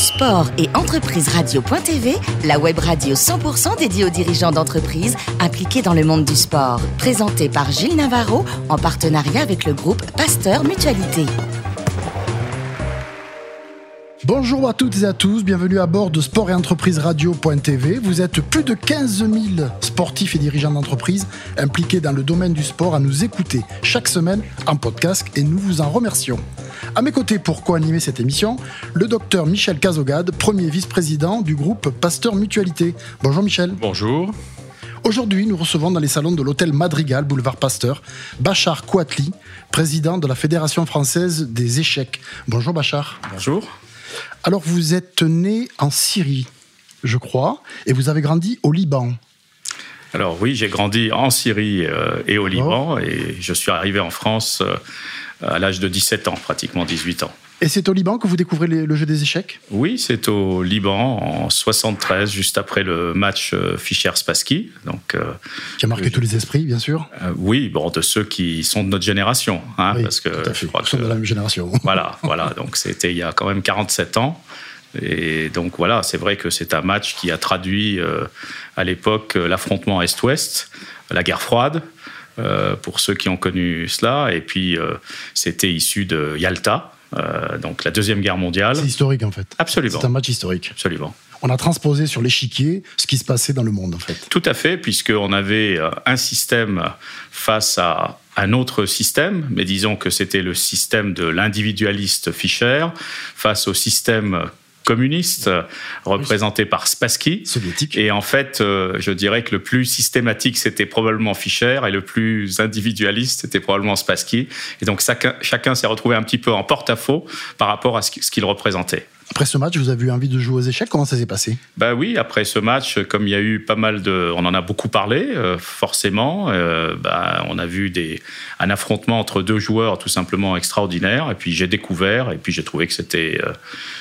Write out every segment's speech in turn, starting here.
Sport et entreprise radio.tv, la web radio 100% dédiée aux dirigeants d'entreprises impliqués dans le monde du sport. Présentée par Gilles Navarro en partenariat avec le groupe Pasteur Mutualité. Bonjour à toutes et à tous, bienvenue à bord de Sport et Entreprise Radio.tv. Vous êtes plus de 15 000 sportifs et dirigeants d'entreprise impliqués dans le domaine du sport à nous écouter chaque semaine en podcast et nous vous en remercions. À mes côtés pour co-animer cette émission, le docteur Michel Cazogade, premier vice-président du groupe Pasteur Mutualité. Bonjour Michel. Bonjour. Aujourd'hui, nous recevons dans les salons de l'hôtel Madrigal, boulevard Pasteur, Bachar Kouatli, président de la Fédération française des échecs. Bonjour Bachar. Bonjour. Alors, vous êtes né en Syrie, je crois, et vous avez grandi au Liban. Alors oui, j'ai grandi en Syrie euh, et au Liban, et je suis arrivé en France euh, à l'âge de 17 ans, pratiquement 18 ans. Et c'est au Liban que vous découvrez le jeu des échecs? Oui, c'est au Liban en 73, juste après le match euh, Fischer-Spassky. Donc, qui a marqué tous les esprits, bien sûr. oui, bon, de ceux qui sont de notre génération, hein, parce que je crois que de la même génération. Voilà, voilà. Donc c'était il y a quand même 47 ans. Et donc voilà, c'est vrai que c'est un match qui a traduit à l'époque l'affrontement Est-Ouest, la guerre froide. Euh, pour ceux qui ont connu cela. Et puis, euh, c'était issu de Yalta, euh, donc la Deuxième Guerre mondiale. C'est historique, en fait. Absolument. C'est un match historique. Absolument. On a transposé sur l'échiquier ce qui se passait dans le monde, en fait. Tout à fait, puisqu'on avait un système face à un autre système, mais disons que c'était le système de l'individualiste Fischer face au système communiste représenté par Spassky. Soviétique. Et en fait, euh, je dirais que le plus systématique, c'était probablement Fischer, et le plus individualiste, c'était probablement Spassky. Et donc chacun, chacun s'est retrouvé un petit peu en porte-à-faux par rapport à ce qu'il représentait. Après ce match, vous avez eu envie de jouer aux échecs. Comment ça s'est passé? Bah oui, après ce match, comme il y a eu pas mal de, on en a beaucoup parlé, euh, forcément. Euh, bah, on a vu des, un affrontement entre deux joueurs tout simplement extraordinaire. Et puis j'ai découvert, et puis j'ai trouvé que c'était, euh,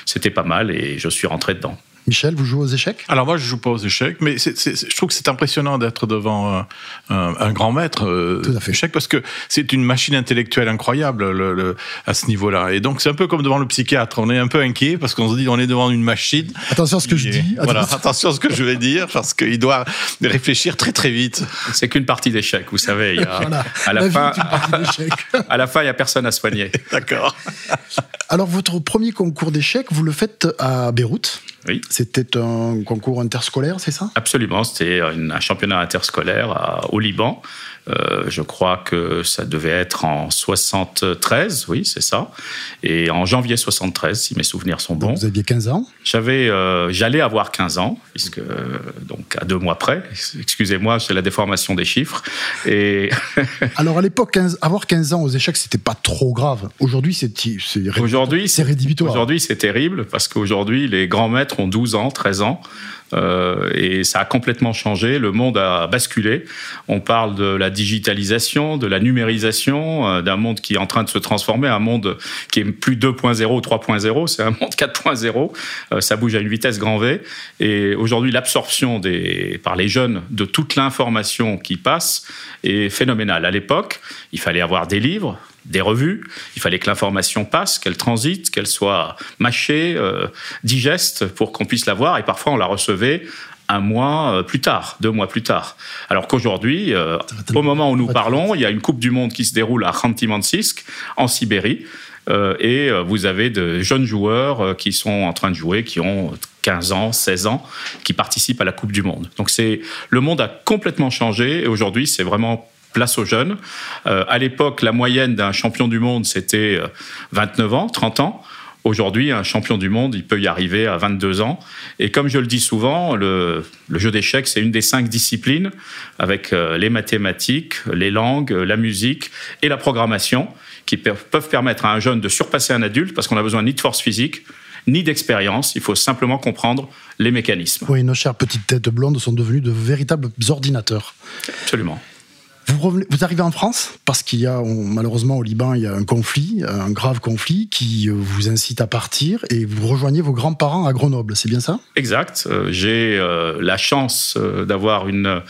c'était pas mal, et je suis rentré dedans. Michel, vous jouez aux échecs? Alors moi, je joue pas aux échecs, mais je trouve que c'est impressionnant d'être devant un, grand maître euh, Tout à fait. parce que c'est une machine intellectuelle incroyable le, à ce niveau-là. Et donc c'est un peu comme devant le psychiatre. On est un peu inquiet parce qu'on se dit on est devant une machine. Attention à ce que je dis. Voilà, attention à ce que je vais dire parce qu'il doit réfléchir très très vite. C'est qu'une partie d'échecs, vous savez. à la, fin, à la fin, il y a personne à soigner. D'accord. Alors votre premier concours d'échecs, vous le faites à Beyrouth. Oui. C'était un concours interscolaire, c'est ça? Absolument, c'était un championnat interscolaire au Liban. Euh, je crois que ça devait être en 73, oui, c'est ça. Et en janvier 73, si mes souvenirs sont bons. vous aviez 15 ans? J'avais, euh, j'allais avoir 15 ans, puisque donc à deux mois près. Excusez-moi, c'est la déformation des chiffres. Et alors à l'époque, avoir 15 ans aux échecs, c'était pas trop grave. Aujourd'hui, c'est aujourd'hui c'est rédhibitoire. Aujourd'hui, c'est terrible parce qu'aujourd'hui, les grands maîtres ont 12 ans, 13 ans. Euh, et ça a complètement changé. Le monde a basculé. On parle de la digitalisation, de la numérisation, euh, d'un monde qui est en train de se transformer, un monde qui est plus 2.0 ou 3.0, c'est un monde 4.0. Euh, ça bouge à une vitesse grand V. Et aujourd'hui, l'absorption des, par les jeunes de toute l'information qui passe est phénoménale. À l'époque, il fallait avoir des livres, des revues. Il fallait que l'information passe, qu'elle transite, qu'elle soit mâchée, euh, digeste pour qu'on puisse la voir. Et parfois, on la recevait un mois euh, plus tard, deux mois plus tard. Alors qu'aujourd'hui, euh, au moment où nous parlons, il y a une Coupe du Monde qui se déroule à Khanty-Mansiysk, en Sibérie. et vous avez de jeunes joueurs qui sont en train de jouer, qui ont 15 ans, 16 ans, qui participent à la Coupe du Monde. Donc c'est le monde a complètement changé et aujourd'hui c'est vraiment place aux jeunes. Euh, à l'époque, la moyenne d'un champion du monde, c'était 29 euh, ans, 30 ans. Aujourd'hui, un champion du monde, il peut y arriver à 22 ans. Et comme je le dis souvent, le, jeu d'échecs, c'est une des cinq disciplines, avec euh, les mathématiques, les langues, la musique et la programmation, qui peuvent permettre à un jeune de surpasser un adulte, parce qu'on a besoin ni de force physique, ni d'expérience, il faut simplement comprendre les mécanismes. Oui, nos chères petites têtes blondes sont devenues de véritables ordinateurs. Absolument. Vous, vous arrivez en France parce qu'il y a, malheureusement au Liban, il y a un conflit, un grave conflit qui euh, vous incite à partir et vous rejoignez vos grands-parents à Grenoble, c'est bien ça? Exact. Euh, j'ai euh, la chance d'avoir une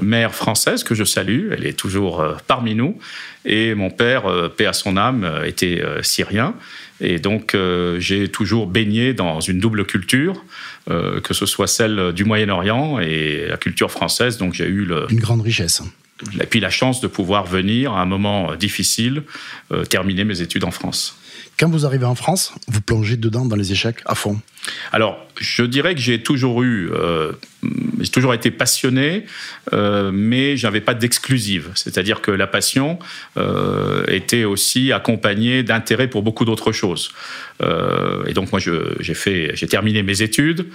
mère française que je salue, elle est toujours parmi nous, et mon père, paix à son âme, était syrien. Et donc, j'ai toujours baigné dans une double culture, que ce soit celle du Moyen-Orient et la culture française. Donc, j'ai eu le... une grande richesse et puis la chance de pouvoir venir à un moment difficile euh, terminer mes études en France. Quand vous arrivez en France, vous plongez dedans dans les échecs à fond. Alors, je dirais que j'ai toujours eu, euh, j'ai toujours été passionné, euh, mais j'avais pas d'exclusive. C'est-à-dire que la passion euh, était aussi accompagnée d'intérêt pour beaucoup d'autres choses. Euh, et donc moi, j'ai fait, j'ai terminé mes études.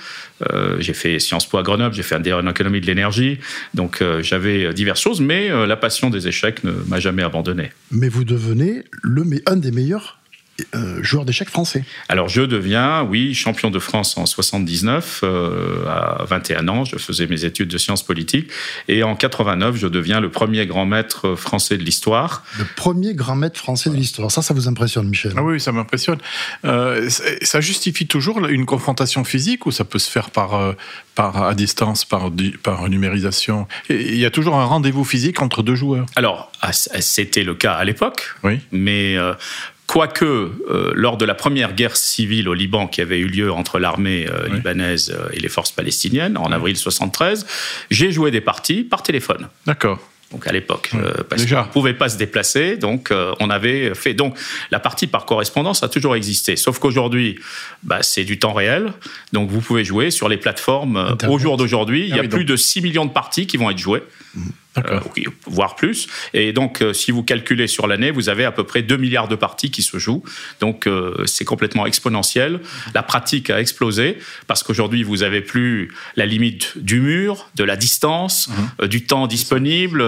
j'ai fait Sciences Po à Grenoble, j'ai fait un DEA en économie de l'énergie. Donc j'avais diverses choses, mais la passion des échecs ne m'a jamais abandonné. Mais vous devenez le, un des meilleurs euh, joueur d'échecs français. Alors je deviens, oui, champion de France en 79, euh, à 21 ans, je faisais mes études de sciences politiques, et en 89, je deviens le premier grand maître français de l'histoire. Le premier grand maître français de l'histoire, ça, ça vous impressionne, Michel Ah oui, ça m'impressionne. Euh, ça justifie toujours une confrontation physique ou ça peut se faire par, par à distance, par, par numérisation? Il y a toujours un rendez-vous physique entre deux joueurs. Alors, ah, c'était le cas à l'époque, oui. mais Quoique, euh, lors de la première guerre civile au Liban qui avait eu lieu entre l'armée euh, libanaise euh, et les forces palestiniennes en avril 73, j'ai joué des parties par téléphone. D'accord. Donc à l'époque, parce qu'on ne pouvait pas se déplacer, donc on avait fait. Donc la partie par correspondance a toujours existé, sauf qu'aujourd'hui, bah, c'est du temps réel, donc vous pouvez jouer sur les plateformes. Au jour d'aujourd'hui, il y a ah plus de 6 millions de parties qui vont être jouées. Mmh. Euh, voire plus. Et donc, euh, si vous calculez sur l'année, vous avez à peu près 2 milliards de parties qui se jouent. Donc, euh, c'est complètement exponentiel. La pratique a explosé parce qu'aujourd'hui, vous avez plus la limite du mur, de la distance, mhm. du temps disponible,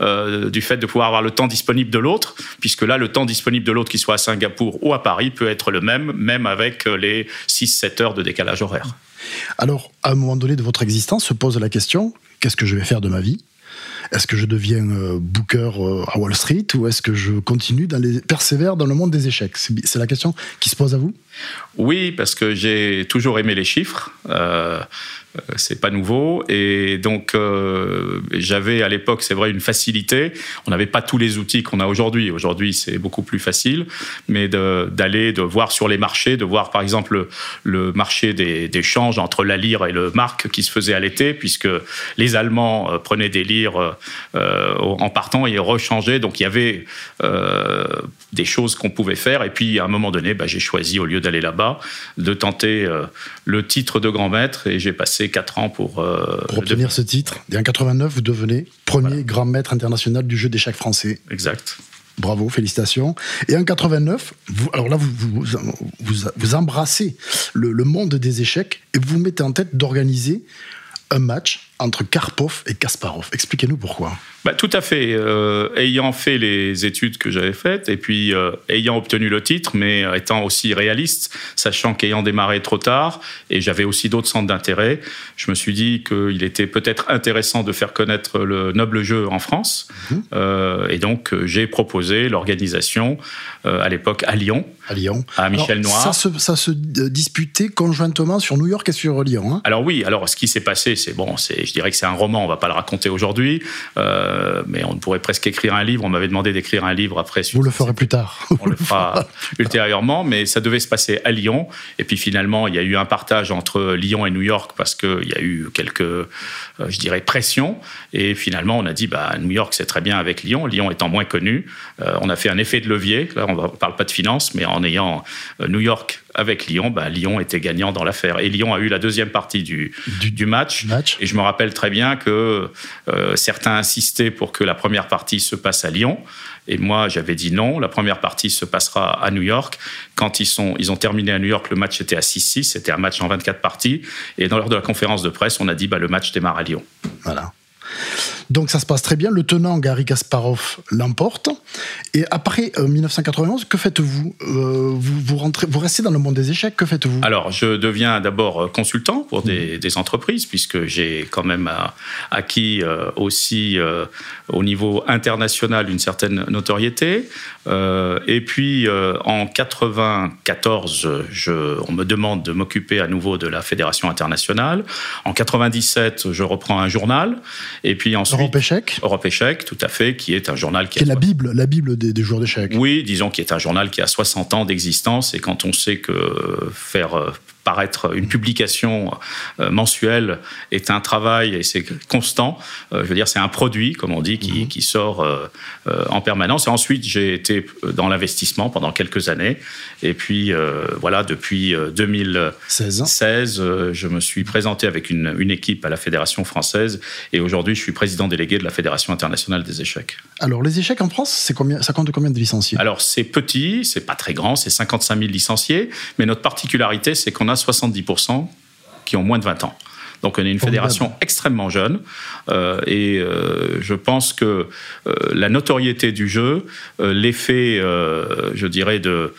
du fait de pouvoir avoir le temps disponible de l'autre, puisque là, le temps disponible de l'autre, qui soit à Singapour ou à Paris, peut être le même, même avec les 6-7 heures de décalage horaire. Alors, à un moment donné de votre existence, se pose la question, qu'est-ce que je vais faire de ma vie? Est-ce que je deviens euh, booker euh, à Wall Street ou est-ce que je continue d'aller persévère dans le monde des échecs? C'est la question qui se pose à vous Oui, parce que j'ai toujours aimé les chiffres. Euh, euh, c'est pas nouveau. Et donc, euh, j'avais à l'époque, c'est vrai, une facilité. On n'avait pas tous les outils qu'on a aujourd'hui. Aujourd'hui, c'est beaucoup plus facile, mais d'aller, de, voir sur les marchés, de voir par exemple le, marché des, changes entre la lire et le marque qui se faisait à l'été, puisque les Allemands euh, prenaient des lires en partant et rechangeaient. Donc, il y avait des choses qu'on pouvait faire. Et puis, à un moment donné, bah, j'ai choisi, au lieu d'aller là-bas, de tenter le titre de grand maître et j'ai passé 4 ans pour... Euh, pour obtenir ce titre. Et en 89, vous devenez premier grand maître international du jeu d'échecs français. Exact. Bravo, félicitations. Et en 89, vous, alors là, vous, vous, vous, embrassez le, le, monde des échecs et vous vous mettez en tête d'organiser un match entre Karpov et Kasparov. Expliquez-nous pourquoi. Bah, tout à fait. Euh, ayant fait les études que j'avais faites et puis euh, ayant obtenu le titre, mais étant aussi réaliste, sachant qu'ayant démarré trop tard et j'avais aussi d'autres centres d'intérêt, je me suis dit qu'il était peut-être intéressant de faire connaître le noble jeu en France. Mhm. Euh, et donc j'ai proposé l'organisation à l'époque à Lyon. À Lyon. À Michel Noir. Ça se, ça se, disputait conjointement sur New York et sur Lyon. Hein? Alors oui. Alors ce qui s'est passé, c'est bon, c'est je dirais que c'est un roman, on va pas le raconter aujourd'hui, euh, mais on pourrait presque écrire un livre. On m'avait demandé d'écrire un livre après. Vous le ferez plus tard. On le fera ultérieurement, mais ça devait se passer à Lyon. Et puis finalement, il y a eu un partage entre Lyon et New York parce qu'il y a eu quelques, euh, je dirais, pressions. Et finalement, on a dit, bah, New York, c'est très bien avec Lyon. Lyon étant moins connu, euh, on a fait un effet de levier. Là, on ne parle pas de finance, mais en ayant New York avec Lyon, bah, Lyon était gagnant dans l'affaire. Et Lyon a eu la deuxième partie du, du, match. Et je me rappelle très bien que euh, certains insistaient pour que la première partie se passe à Lyon. Et moi, j'avais dit non, la première partie se passera à New York. Quand ils, sont, ils ont terminé à New York, le match était à 6-6, c'était un match en 24 parties. Et dans lors de la conférence de presse, on a dit bah, le match démarre à Lyon. Voilà. Donc ça se passe très bien. Le tenant Gary Kasparov l'emporte. Et après 1991, que faites-vous? Vous, vous, rentrez, vous restez dans le monde des échecs. Que faites-vous? Alors, je deviens d'abord consultant pour des, entreprises, puisque j'ai quand même acquis aussi au niveau international une certaine notoriété. et puis en 94, je, on me demande de m'occuper à nouveau de la fédération internationale. En 97, je reprends un journal. Et puis ensuite. Europe Échec Europe Échec, tout à fait, qui est un journal qui. est la Bible, la Bible des, des joueurs d'échecs. Oui, disons qui est un journal qui a 60 ans d'existence. Et quand on sait que faire euh, paraître une publication euh, mensuelle est un travail et c'est constant. Euh, je veux dire, c'est un produit, comme on dit, qui, mhm. qui sort euh, en permanence. Et ensuite, j'ai été dans l'investissement pendant quelques années. Et puis, voilà, depuis 2016, je me suis présenté avec une, une, équipe à la Fédération française. Et aujourd'hui, je suis président délégué de la Fédération internationale des échecs. Alors, les échecs en France, c'est combien, ça compte combien de licenciés? Alors, c'est petit, c'est pas très grand, c'est 55 000 licenciés. Mais notre particularité, c'est qu'on a 70% qui ont moins de 20 ans. Donc on est une fédération extrêmement jeune euh, et euh, je pense que euh, la notoriété du jeu, l'effet, je dirais, de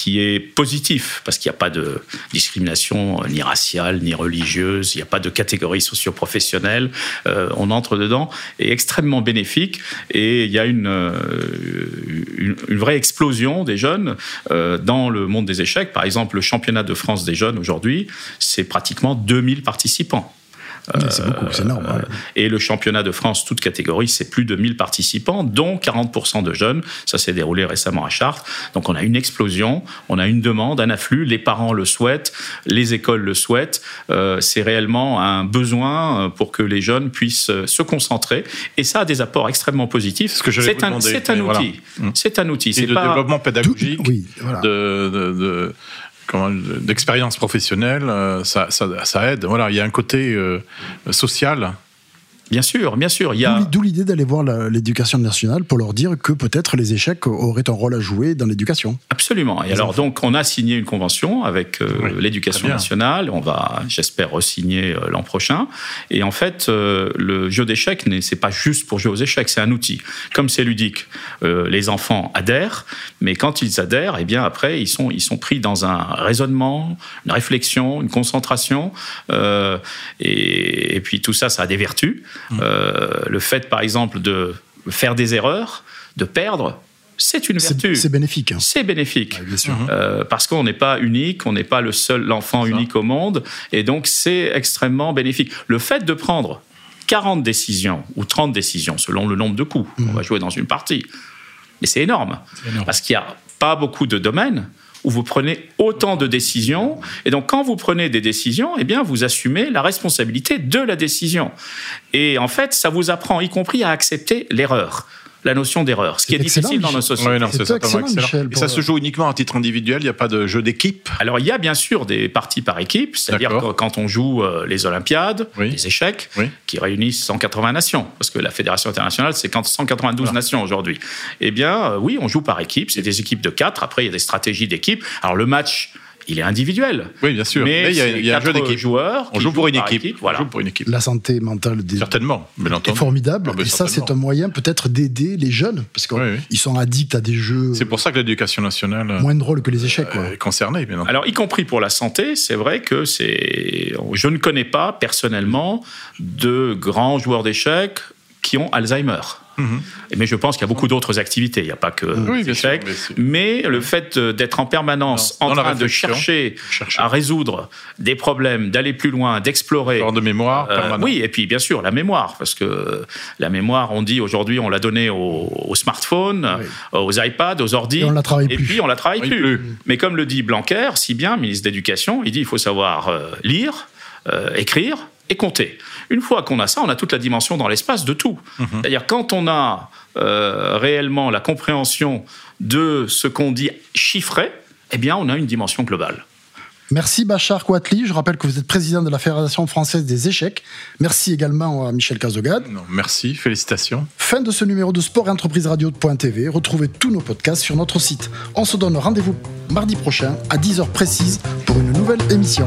qui est positif, parce qu'il n'y a pas de discrimination ni raciale, ni religieuse, il n'y a pas de catégorie socio-professionnelle, euh, on entre dedans, est extrêmement bénéfique, et il y a une, euh, une, vraie explosion des jeunes euh, dans le monde des échecs. Par exemple, le championnat de France des jeunes aujourd'hui, c'est pratiquement 2000 participants. C'est beaucoup, c'est énorme. Et le championnat de France, toute catégorie, c'est plus de 1000 participants, dont 40% de jeunes. Ça s'est déroulé récemment à Chartres. Donc on a une explosion, on a une demande, un afflux, les parents le souhaitent, les écoles le souhaitent. Euh, c'est réellement un besoin euh, pour que les jeunes puissent euh, se concentrer. Et ça a des apports extrêmement positifs. C'est un, c'est un, outil. C'est un outil. C'est de développement pédagogique, oui, de, de d'expérience professionnelle, euh, ça, ça, aide. Voilà, il y a un côté euh, social Bien sûr, bien sûr. Il y a... D'où l'idée d'aller voir l'éducation nationale pour leur dire que peut-être les échecs auraient un rôle à jouer dans l'éducation. Absolument. Et alors, donc, on a signé une convention avec euh, l'éducation nationale. On va, j'espère, re-signer euh, l'an prochain. Et en fait, euh, le jeu d'échecs, c'est pas juste pour jouer aux échecs, c'est un outil. Comme c'est ludique, les enfants adhèrent, mais quand ils adhèrent, eh bien, après, ils sont, ils sont pris dans un raisonnement, une réflexion, une concentration. Et, et, puis, tout ça, ça a des vertus. Euh, le fait, par exemple, de faire des erreurs, de perdre, c'est une vertu. C'est bénéfique. Hein. C'est bénéfique. bien sûr. Euh, parce qu'on n'est pas unique, on n'est pas le seul l'enfant unique au monde, et donc c'est extrêmement bénéfique. Le fait de prendre 40 décisions ou 30 décisions, selon le nombre de coups qu'on mhm. va jouer dans une partie, mais c'est énorme, énorme, parce qu'il n'y a pas beaucoup de domaines où vous prenez autant de décisions. Et donc, quand vous prenez des décisions, eh bien, vous assumez la responsabilité de la décision. Et en fait, ça vous apprend, y compris, à accepter l'erreur la notion d'erreur, ce qui est, difficile dans nos sociétés. Oui, c'est excellent, Michel, Et ça se joue uniquement en titre individuel, il n'y a pas de jeu d'équipe Alors il y a bien sûr des parties par équipe, c'est-à-dire quand on joue euh, les Olympiades, les échecs, qui réunissent 180 nations, parce que la Fédération internationale, c'est 192 nations aujourd'hui. Eh bien, euh, oui, on joue par équipe, c'est des équipes de 4, après il y a des stratégies d'équipe. Alors le match il est individuel. Oui, bien sûr. Mais, il y a, un jeu d'équipe. joueurs. On joue pour une équipe. voilà. On joue pour une équipe. La santé mentale des certainement, est formidable. Ah, et ça, c'est un moyen peut-être d'aider les jeunes parce qu'ils sont addicts à des jeux. C'est pour ça que l'éducation nationale moins drôle que les échecs. Est concernée, bien Alors, y compris pour la santé, c'est vrai que c'est. Je ne connais pas personnellement de grands joueurs d'échecs qui ont Alzheimer. Mhm. Mais je pense qu'il y a beaucoup d'autres activités. Il n'y a pas que oui, échecs. mais, le fait d'être en permanence en train de chercher, à résoudre des problèmes, d'aller plus loin, d'explorer. de mémoire. Euh, oui, et puis bien sûr la mémoire, parce que la mémoire, on dit aujourd'hui, on l'a donnée aux, smartphones, aux iPads, aux ordi, et, on la travaille et puis on la travaille plus. Mais comme le dit Blanquer, si bien ministre d'éducation, il dit il faut savoir euh, lire, euh, écrire et compter. Une fois qu'on a ça, on a toute la dimension dans l'espace de tout. Mhm. C'est-à-dire quand on a euh, réellement la compréhension de ce qu'on dit chiffré, eh bien on a une dimension globale. Merci Bachar Kouatli. Je rappelle que vous êtes président de la Fédération française des échecs. Merci également à Michel Cazogade. merci, félicitations. Fin de ce numéro de Sport et Entreprise Radio.tv. Retrouvez tous nos podcasts sur notre site. On se donne rendez-vous mardi prochain à 10h précise pour une nouvelle émission.